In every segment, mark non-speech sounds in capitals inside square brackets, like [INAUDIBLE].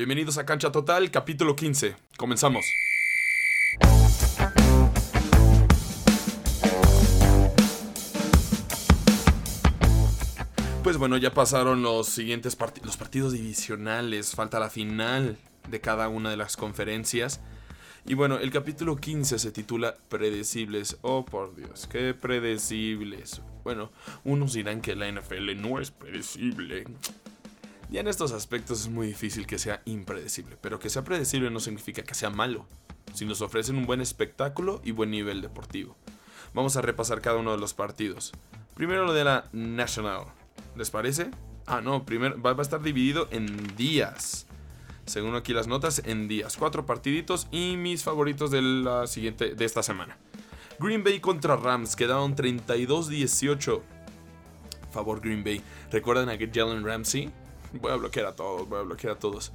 Bienvenidos a Cancha Total, capítulo 15. Comenzamos. Pues bueno, ya pasaron los siguientes partidos, los partidos divisionales, falta la final de cada una de las conferencias. Y bueno, el capítulo 15 se titula Predecibles. Oh, por Dios, qué predecibles. Bueno, unos dirán que la NFL no es predecible. Ya en estos aspectos es muy difícil que sea impredecible, pero que sea predecible no significa que sea malo, si nos ofrecen un buen espectáculo y buen nivel deportivo. Vamos a repasar cada uno de los partidos. Primero lo de la National. ¿Les parece? Ah, no, primero va a estar dividido en días según aquí las notas, en días. Cuatro partiditos y mis favoritos de la siguiente, de esta semana. Green Bay contra Rams, quedaron 32-18. Favor Green Bay. ¿Recuerdan a Jalen Ramsey? Voy a bloquear a todos, voy a bloquear a todos.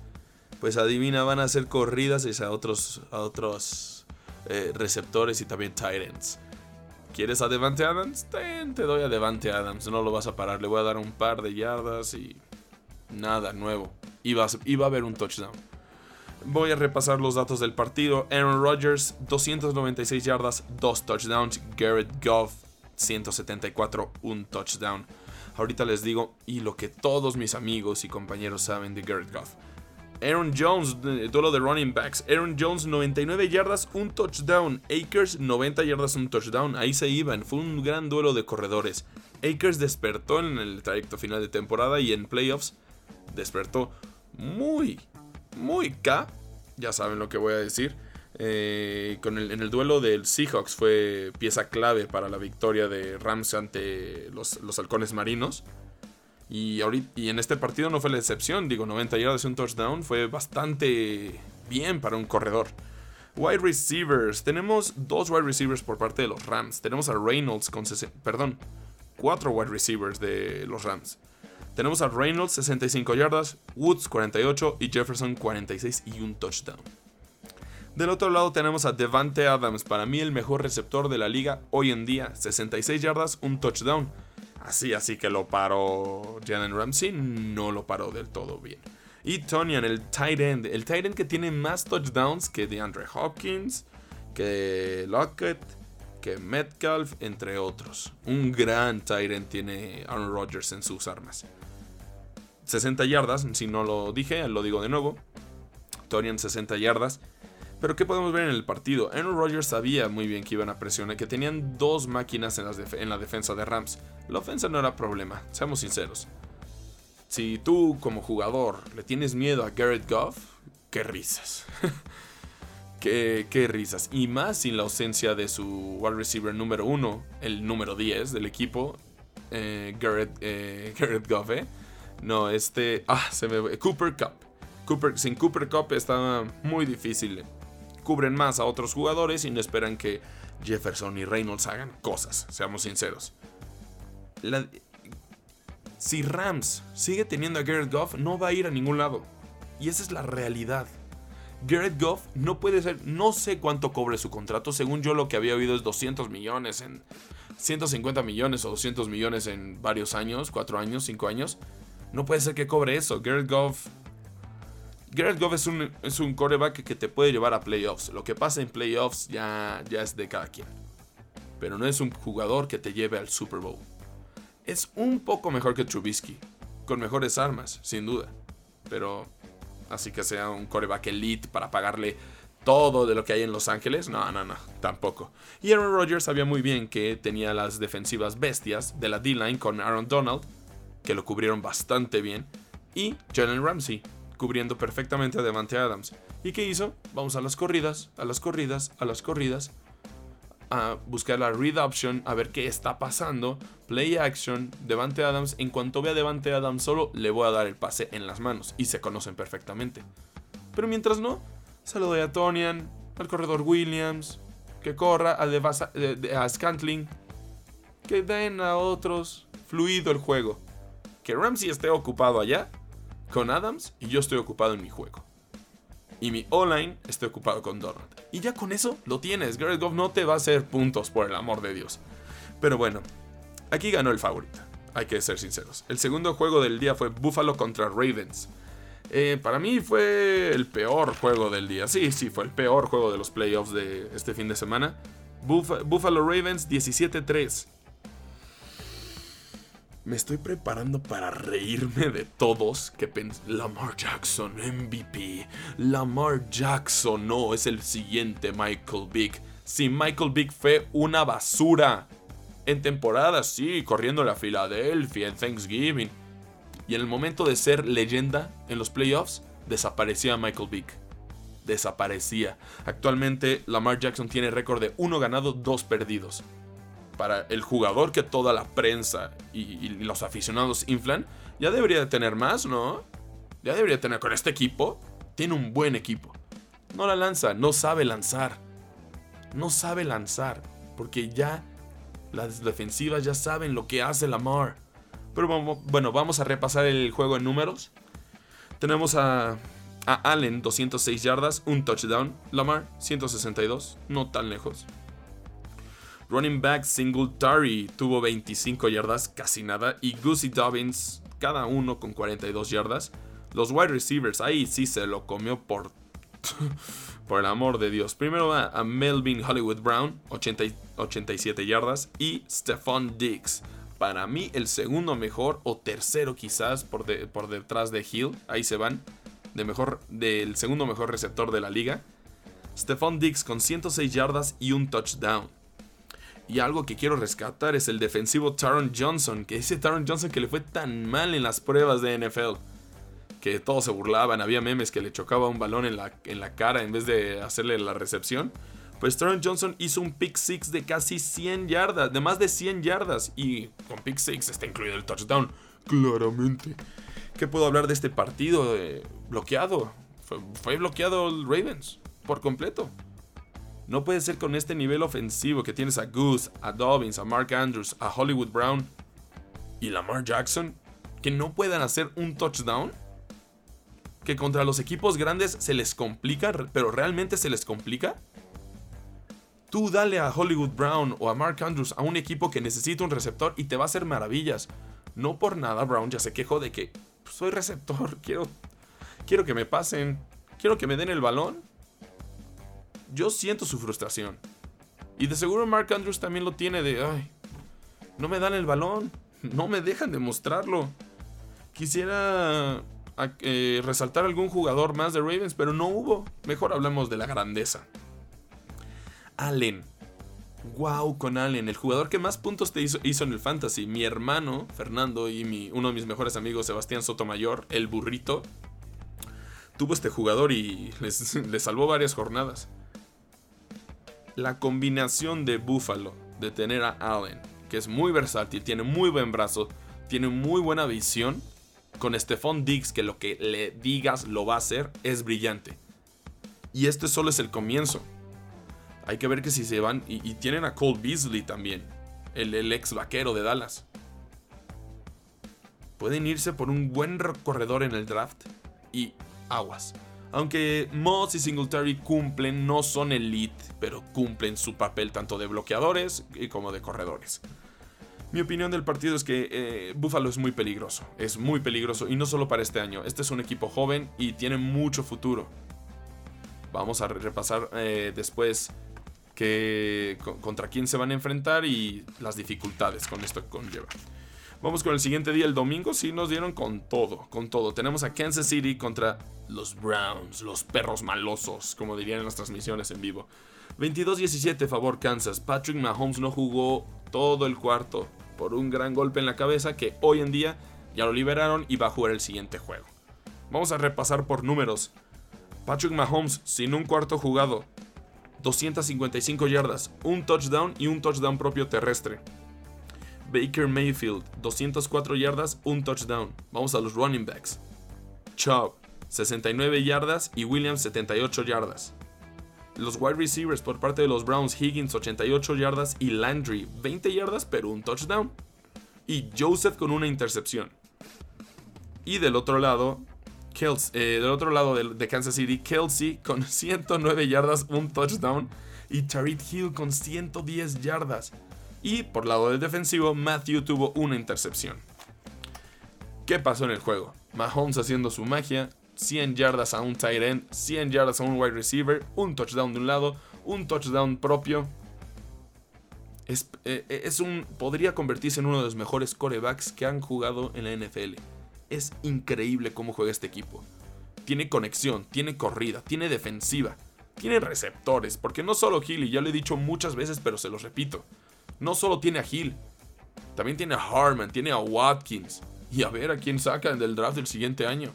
Pues adivina, van a hacer corridas a otros, a otros eh, receptores y también ends. ¿Quieres a Devante Adams? te doy a Devante Adams, no lo vas a parar. Le voy a dar un par de yardas y nada nuevo iba a, haber un touchdown. Voy a repasar los datos del partido. Aaron Rodgers, 296 yardas, 2 touchdowns. Garrett Goff, 174, un touchdown. Ahorita les digo, y lo que todos mis amigos y compañeros saben de Garrett Goff. Aaron Jones, duelo de running backs. Aaron Jones, 99 yardas, un touchdown. Akers, 90 yardas, un touchdown. Ahí se iban. Fue un gran duelo de corredores. Akers despertó en el trayecto final de temporada y en playoffs despertó muy, muy K. Ya saben lo que voy a decir. Eh, con el, en el duelo del Seahawks fue pieza clave para la victoria de Rams ante los, halcones marinos. Y, ahorita, y en este partido no fue la excepción. Digo, 90 yardas y un touchdown fue bastante bien para un corredor. Wide receivers. Tenemos dos wide receivers por parte de los Rams. Tenemos a Reynolds con 60, perdón, cuatro wide receivers de los Rams. Tenemos a Reynolds 65 yardas, Woods 48 y Jefferson 46 y un touchdown. Del otro lado tenemos a Devante Adams, para mí el mejor receptor de la liga hoy en día, 66 yardas, un touchdown. Así, así que lo paró Jalen Ramsey, no lo paró del todo bien. Y Tonyan, el tight end, el tight end que tiene más touchdowns que DeAndre Hopkins, que Lockett, que Metcalf, entre otros. Un gran tight end tiene Aaron Rodgers en sus armas. 60 yardas, si no lo dije, lo digo de nuevo. Torian 60 yardas. Pero ¿qué podemos ver en el partido? Aaron Rodgers sabía muy bien que iban a presionar, que tenían dos máquinas en, la defensa de Rams. La ofensa no era problema, seamos sinceros. Si tú como jugador le tienes miedo a Garrett Goff, qué risas. [LAUGHS] qué, risas. Y más sin la ausencia de su wide receiver número uno, el número 10 del equipo, eh, Garrett, eh, [LAUGHS] Goff, ¿eh? No, este. Ah, se me. Cooper Cup. Cooper, sin Cooper Cup está muy difícil. Cubren más a otros jugadores y no esperan que Jefferson y Reynolds hagan cosas, seamos sinceros. si Rams sigue teniendo a Garrett Goff, no va a ir a ningún lado. Y esa es la realidad. Garrett Goff no puede ser, no sé cuánto cobre su contrato, según yo lo que había oído es 200 millones en 150 millones o 200 millones en varios años, 4 años, 5 años. No puede ser que cobre eso. Garrett Goff. Garrett Goff es un, es un coreback que te puede llevar a playoffs. Lo que pasa en playoffs ya, ya es de cada quien. Pero no es un jugador que te lleve al Super Bowl. Es un poco mejor que Trubisky. Con mejores armas, sin duda. Pero así que sea un coreback elite para pagarle todo de lo que hay en Los Ángeles. No, no, no, tampoco. Y Aaron Rodgers sabía muy bien que tenía las defensivas bestias de la D-line con Aaron Donald que lo cubrieron bastante bien, y Jalen Ramsey, cubriendo perfectamente a Devante Adams. ¿Y qué hizo? Vamos a las corridas, a las corridas, a las corridas, a buscar la read option, a ver qué está pasando, play action, Devante Adams, en cuanto vea Devante Adams solo, le voy a dar el pase en las manos, y se conocen perfectamente. Pero mientras no, se a Tonian, al corredor Williams, que corra, a, a Scantling, que den a otros, fluido el juego que Ramsey esté ocupado allá con Adams y yo estoy ocupado en mi juego. Y mi online esté ocupado con Donald. Y ya con eso lo tienes. Garrett Goff no te va a hacer puntos, por el amor de Dios. Pero bueno, aquí ganó el favorito. Hay que ser sinceros. El segundo juego del día fue Buffalo contra Ravens. Eh, para mí fue el peor juego del día. Sí, sí, fue el peor juego de los playoffs de este fin de semana. Buffalo Ravens 17-3. Me estoy preparando para reírme de todos que Lamar Jackson MVP. Lamar Jackson no es el siguiente Michael Vick. Si Michael Vick fue una basura. En temporada, sí, corriendo a Filadelfia en Thanksgiving. Y en el momento de ser leyenda en los playoffs, desaparecía Michael Vick. Desaparecía. Actualmente Lamar Jackson tiene récord de 1 ganado, 2 perdidos. Para el jugador que toda la prensa y, los aficionados inflan, ya debería de tener más, ¿no? Ya debería tener con este equipo. Tiene un buen equipo. No la lanza, no sabe lanzar. No sabe lanzar. Porque ya las defensivas ya saben lo que hace Lamar. Pero bueno, vamos a repasar el juego en números. Tenemos a, Allen, 206 yardas, un touchdown. Lamar, 162, no tan lejos. Running back Singletary tuvo 25 yardas, casi nada. Y Goosey Dobbins, cada uno con 42 yardas. Los wide receivers, ahí sí se lo comió por [LAUGHS] por el amor de Dios. Primero va a Melvin Hollywood Brown, 87 yardas. Y Stephon Diggs. Para mí, el segundo mejor o tercero quizás por, por detrás de Hill. Ahí se van. De mejor, del segundo mejor receptor de la liga. Stephon Diggs con 106 yardas y un touchdown. Y algo que quiero rescatar es el defensivo Taron Johnson. Que ese Taron Johnson que le fue tan mal en las pruebas de NFL que todos se burlaban, había memes que le chocaba un balón en la, en la cara en vez de hacerle la recepción. Pues Taron Johnson hizo un pick six de casi 100 yardas, de más de 100 yardas. Y con pick six está incluido el touchdown, claramente. ¿Qué puedo hablar de este partido? Eh, bloqueado. Fue, fue bloqueado el Ravens por completo. No puede ser con este nivel ofensivo que tienes a Goose, a Dobbins, a Mark Andrews, a Hollywood Brown y Lamar Jackson que no puedan hacer un touchdown que contra los equipos grandes se les complica, pero realmente se les complica. Tú dale a Hollywood Brown o a Mark Andrews a un equipo que necesita un receptor y te va a hacer maravillas. No por nada Brown ya se quejó de que pues, soy receptor, [LAUGHS] quiero, quiero que me pasen, quiero que me den el balón. Yo siento su frustración. Y de seguro Mark Andrews también lo tiene de, ay, no me dan el balón, no me dejan demostrarlo. Quisiera eh, resaltar algún jugador más de Ravens, pero no hubo. Mejor hablamos de la grandeza. Allen. Wow con Allen, el jugador que más puntos te hizo, hizo en el fantasy. Mi hermano, Fernando, y mi, uno de mis mejores amigos, Sebastián Sotomayor, el burrito, tuvo este jugador y les [LAUGHS] salvó varias jornadas. La combinación de Buffalo, de tener a Allen, que es muy versátil, tiene muy buen brazo, tiene muy buena visión con Stephon Diggs, que lo que le digas lo va a hacer, es brillante. Y este solo es el comienzo. Hay que ver que si se van. Y, tienen a Cole Beasley también. El, el, ex vaquero de Dallas. Pueden irse por un buen corredor en el draft. Y aguas. Aunque Moss y Singletary cumplen, no son elite, pero cumplen su papel tanto de bloqueadores como de corredores. Mi opinión del partido es que eh, Buffalo es muy peligroso. Es muy peligroso y no solo para este año. Este es un equipo joven y tiene mucho futuro. Vamos a repasar eh, después que, contra quién se van a enfrentar y las dificultades con esto que conlleva. Vamos con el siguiente día, el domingo. Sí, nos dieron con todo, con todo. Tenemos a Kansas City contra los Browns, los perros malosos, como dirían en las transmisiones en vivo. 22-17 favor Kansas. Patrick Mahomes no jugó todo el cuarto por un gran golpe en la cabeza que hoy en día ya lo liberaron y va a jugar el siguiente juego. Vamos a repasar por números. Patrick Mahomes sin un cuarto jugado, 255 yardas, un touchdown y un touchdown propio terrestre. Baker Mayfield, 204 yardas, un touchdown. Vamos a los running backs. Chubb, 69 yardas y Williams 78 yardas. Los wide receivers por parte de los Browns, Higgins 88 yardas y Landry 20 yardas pero un touchdown. Y Joseph con una intercepción. Y del otro lado, eh, del otro lado de, Kansas City, Kelsey con [LAUGHS] 109 yardas, un touchdown. Y Tariq Hill con 110 yardas. Y por lado del defensivo, Matthew tuvo una intercepción. ¿Qué pasó en el juego? Mahomes haciendo su magia, 100 yardas a un tight end, 100 yardas a un wide receiver, un touchdown de un lado, un touchdown propio. Es, eh, es, un, podría convertirse en uno de los mejores corebacks que han jugado en la NFL. Es increíble cómo juega este equipo. Tiene conexión, tiene corrida, tiene defensiva, tiene receptores. Porque no solo Hill, y ya lo he dicho muchas veces, pero se los repito. No solo tiene a Hill, también tiene a Harman, tiene a Watkins. Y a ver a quién sacan del draft del siguiente año.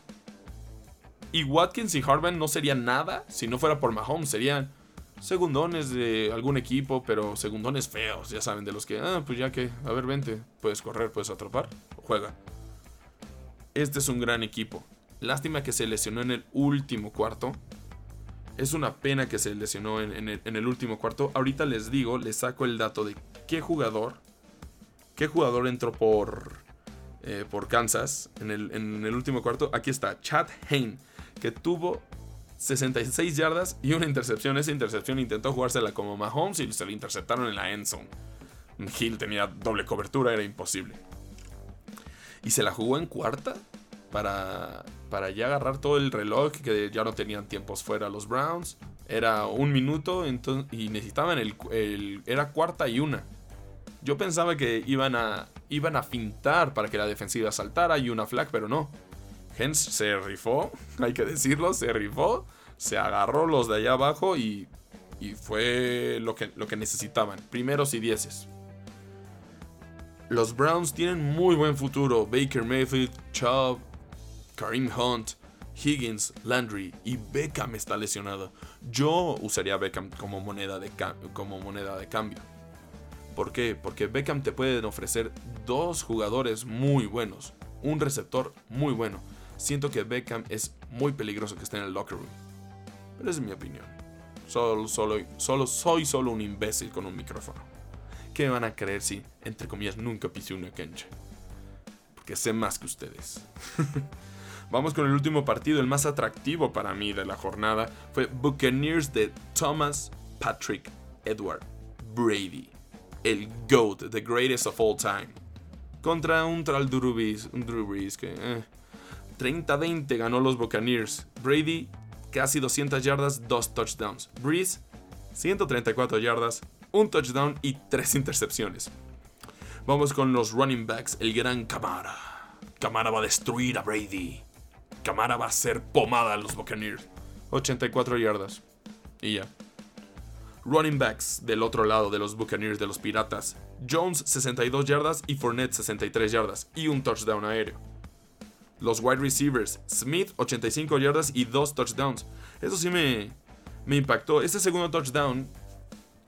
Y Watkins y Harman no serían nada si no fuera por Mahomes. Serían segundones de algún equipo, pero segundones feos, ya saben, de los que, ah, pues ya que, a ver, vente, puedes correr, puedes atrapar, juega. Este es un gran equipo. Lástima que se lesionó en el último cuarto. Es una pena que se lesionó en, el, último cuarto. Ahorita les digo, les saco el dato de qué jugador, qué jugador entró por, eh, por Kansas en el, el último cuarto. Aquí está, Chad Hain, que tuvo 66 yardas y una intercepción. Esa intercepción intentó jugársela como Mahomes y se la interceptaron en la end zone. Hill tenía doble cobertura, era imposible. Y se la jugó en cuarta para, para ya agarrar todo el reloj, que ya no tenían tiempos fuera los Browns. Era un minuto y necesitaban el, Era cuarta y una. Yo pensaba que iban a, iban a fintar para que la defensiva saltara y una flag, pero no se rifó, [LAUGHS] hay que decirlo, se rifó, se agarró los de allá abajo y, y fue lo que, lo que necesitaban, primeros y dieces. Los Browns tienen muy buen futuro. Baker Mayfield, Chubb, Kareem Hunt, Higgins, Landry y Beckham está lesionado. Yo usaría Beckham como moneda de, como moneda de cambio. ¿Por qué? Porque Beckham te pueden ofrecer dos jugadores muy buenos, un receptor muy bueno siento que Beckham es muy peligroso que esté en el locker room. Pero es mi opinión. Solo, solo, solo, soy solo un imbécil con un micrófono. ¿Qué me van a creer si, entre comillas, nunca pisé una cancha? Porque sé más que ustedes. [LAUGHS] Vamos con el último partido, el más atractivo para mí de la jornada. Fue Buccaneers de Thomas Patrick Edward Brady. El GOAT, the greatest of all time. Contra un tal Drew un Drew Brees que... Eh, 30-20 ganó los Buccaneers. Brady, casi 200 yardas, 2 touchdowns. Breeze, 134 yardas, 1 touchdown y 3 intercepciones. Vamos con los running backs, el gran Camara. Camara va a destruir a Brady. Camara va a ser pomada a los Buccaneers. 84 yardas. Y ya. Running backs del otro lado de los Buccaneers de los Piratas. Jones 62 yardas y Fournette 63 yardas y un touchdown aéreo. Los wide receivers, Smith 85 yardas y 2 touchdowns. Eso sí me, me impactó. Este segundo touchdown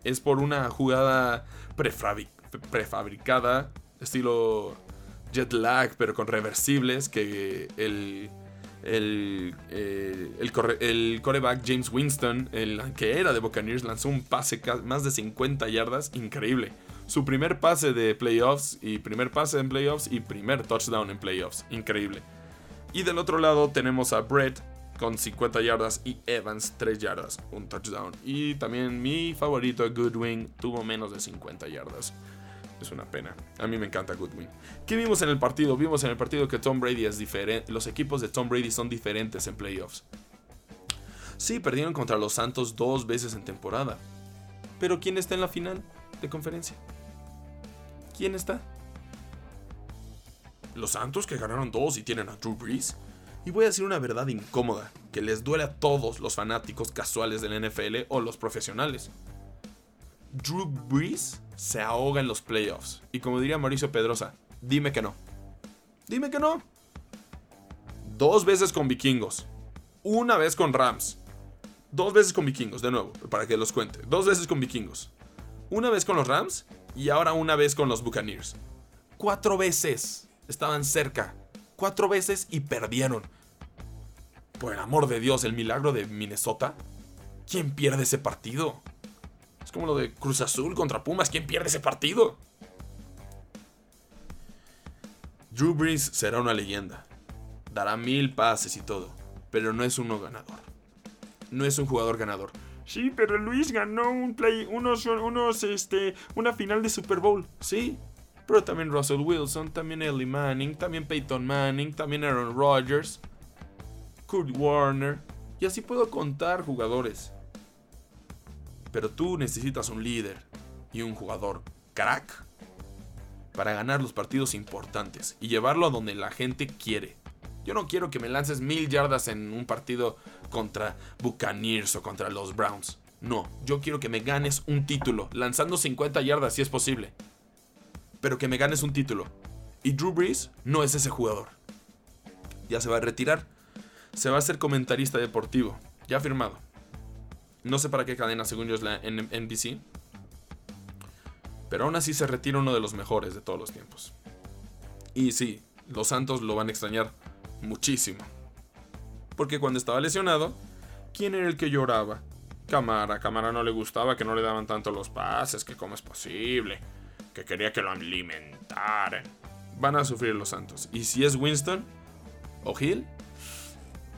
es por una jugada prefabricada, estilo jet lag, pero con reversibles, que el, el, eh, el, coreback James Winston, el que era de Buccaneers, lanzó un pase más de 50 yardas, increíble. Su primer pase de playoffs y primer pase en playoffs y primer touchdown en playoffs, increíble. Y del otro lado tenemos a Brett con 50 yardas y Evans 3 yardas, un touchdown. Y también mi favorito Goodwin tuvo menos de 50 yardas. Es una pena. A mí me encanta Goodwin. ¿Qué vimos en el partido? Vimos en el partido que Tom Brady es diferente. Los equipos de Tom Brady son diferentes en playoffs. Sí, perdieron contra los Santos dos veces en temporada. Pero ¿quién está en la final de conferencia? ¿Quién está? Los Santos que ganaron dos y tienen a Drew Brees. Y voy a decir una verdad incómoda, que les duele a todos los fanáticos casuales del NFL o los profesionales. Drew Brees se ahoga en los playoffs. Y como diría Mauricio Pedrosa, dime que no. Dime que no. Dos veces con vikingos. Una vez con Rams. Dos veces con vikingos, de nuevo, para que los cuente. Dos veces con vikingos. Una vez con los Rams y ahora una vez con los Buccaneers. Cuatro veces estaban cerca. Cuatro veces y perdieron. Por el amor de Dios, el milagro de Minnesota. ¿Quién pierde ese partido? Como lo de Cruz Azul contra Pumas. ¿Quién pierde ese partido? Drew Brees será una leyenda. Dará mil pases y todo. Pero no es uno ganador. No es un jugador ganador. Sí, pero Luis ganó un play, unos, unos, este, una final de Super Bowl. Sí, pero también Russell Wilson, también Ellie Manning, también Peyton Manning, también Aaron Rodgers. Kurt Warner, y así puedo contar jugadores. Pero tú necesitas un líder y un jugador crack para ganar los partidos importantes y llevarlo a donde la gente quiere. Yo no quiero que me lances mil yardas en un partido contra Buccaneers o contra los Browns. No, yo quiero que me ganes un título, lanzando 50 yardas si es posible. Pero que me ganes un título. Y Drew Brees no es ese jugador. Ya se va a retirar. Se va a ser comentarista deportivo. Ya firmado. No sé para qué cadena, según yo es la NBC. Pero aún así se retira uno de los mejores de todos los tiempos. Y sí, los Santos lo van a extrañar muchísimo. Porque cuando estaba lesionado, ¿quién era el que lloraba? Camara. Camara no le gustaba que no le daban tanto los pases, que cómo es posible, que quería que lo alimentaran. Van a sufrir los Santos. Y si es Winston o Hill,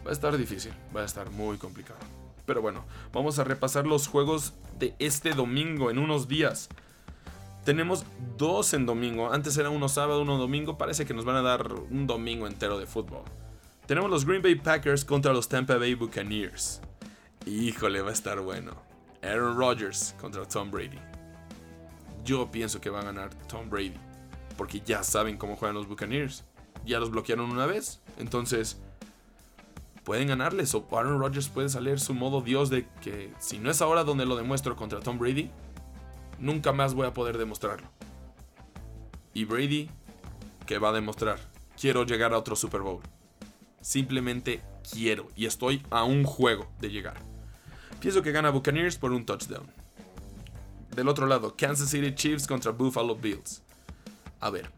va a estar difícil, va a estar muy complicado. Pero bueno, vamos a repasar los juegos de este domingo en unos días. Tenemos dos en domingo. Antes era uno sábado, uno domingo. Parece que nos van a dar un domingo entero de fútbol. Tenemos los Green Bay Packers contra los Tampa Bay Buccaneers. Híjole, va a estar bueno. Aaron Rodgers contra Tom Brady. Yo pienso que va a ganar Tom Brady. Porque ya saben cómo juegan los Buccaneers. Ya los bloquearon una vez. Entonces, pueden ganarles. O Aaron Rodgers puede salir su modo Dios de que si no es ahora donde lo demuestro contra Tom Brady, nunca más voy a poder demostrarlo. Y Brady, ¿qué va a demostrar? Quiero llegar a otro Super Bowl. Simplemente quiero y estoy a un juego de llegar. Pienso que gana Buccaneers por un touchdown. Del otro lado, Kansas City Chiefs contra Buffalo Bills. A ver,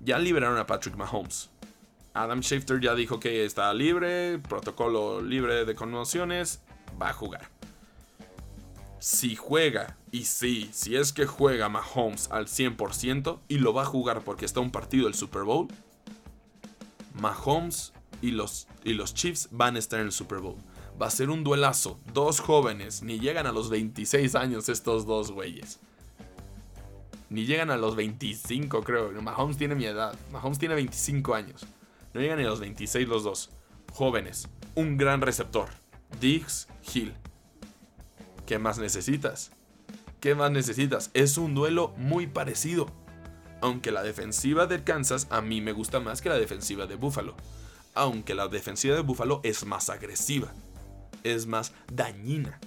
ya liberaron a Patrick Mahomes. Adam Schefter ya dijo que está libre, protocolo libre de conmociones, va a jugar si juega, y sí, si es que juega Mahomes al 100% y lo va a jugar porque está un partido del Super Bowl, Mahomes y los, y los Chiefs van a estar en el Super Bowl. Va a ser un duelazo. Dos jóvenes, ni llegan a los 26 años estos dos güeyes. Ni llegan a los 25, creo. Mahomes tiene mi edad. Mahomes tiene 25 años. No llegan a los 26 los dos. Jóvenes. Un gran receptor. Diggs, Hill. ¿Qué más necesitas? ¿Qué más necesitas? Es un duelo muy parecido. Aunque la defensiva de Kansas a mí me gusta más que la defensiva de Buffalo. Aunque la defensiva de Buffalo es más agresiva. Es más dañina.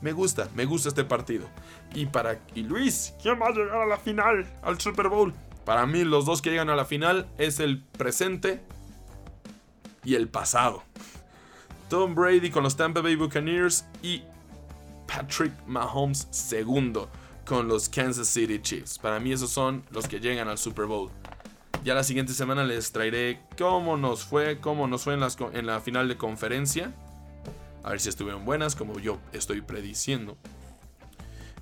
Me gusta, me gusta este partido. Y para y Luis, ¿quién va a llegar a la final? Al Super Bowl. Para mí los dos que llegan a la final es el presente y el pasado. Tom Brady con los Tampa Bay Buccaneers y Patrick Mahomes segundo con los Kansas City Chiefs. Para mí esos son los que llegan al Super Bowl. Ya la siguiente semana les traeré cómo nos fue, cómo nos fue en, en la final de conferencia. A ver si estuvieron buenas, como yo estoy prediciendo.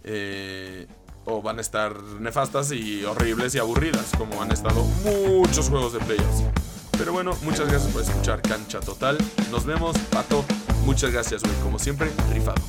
Eh, o van a estar nefastas y horribles y aburridas, como han estado muchos juegos de playoffs. Pero bueno, muchas gracias por escuchar Cancha Total. Nos vemos, Pato. Muchas gracias, güey. Como siempre, rifado.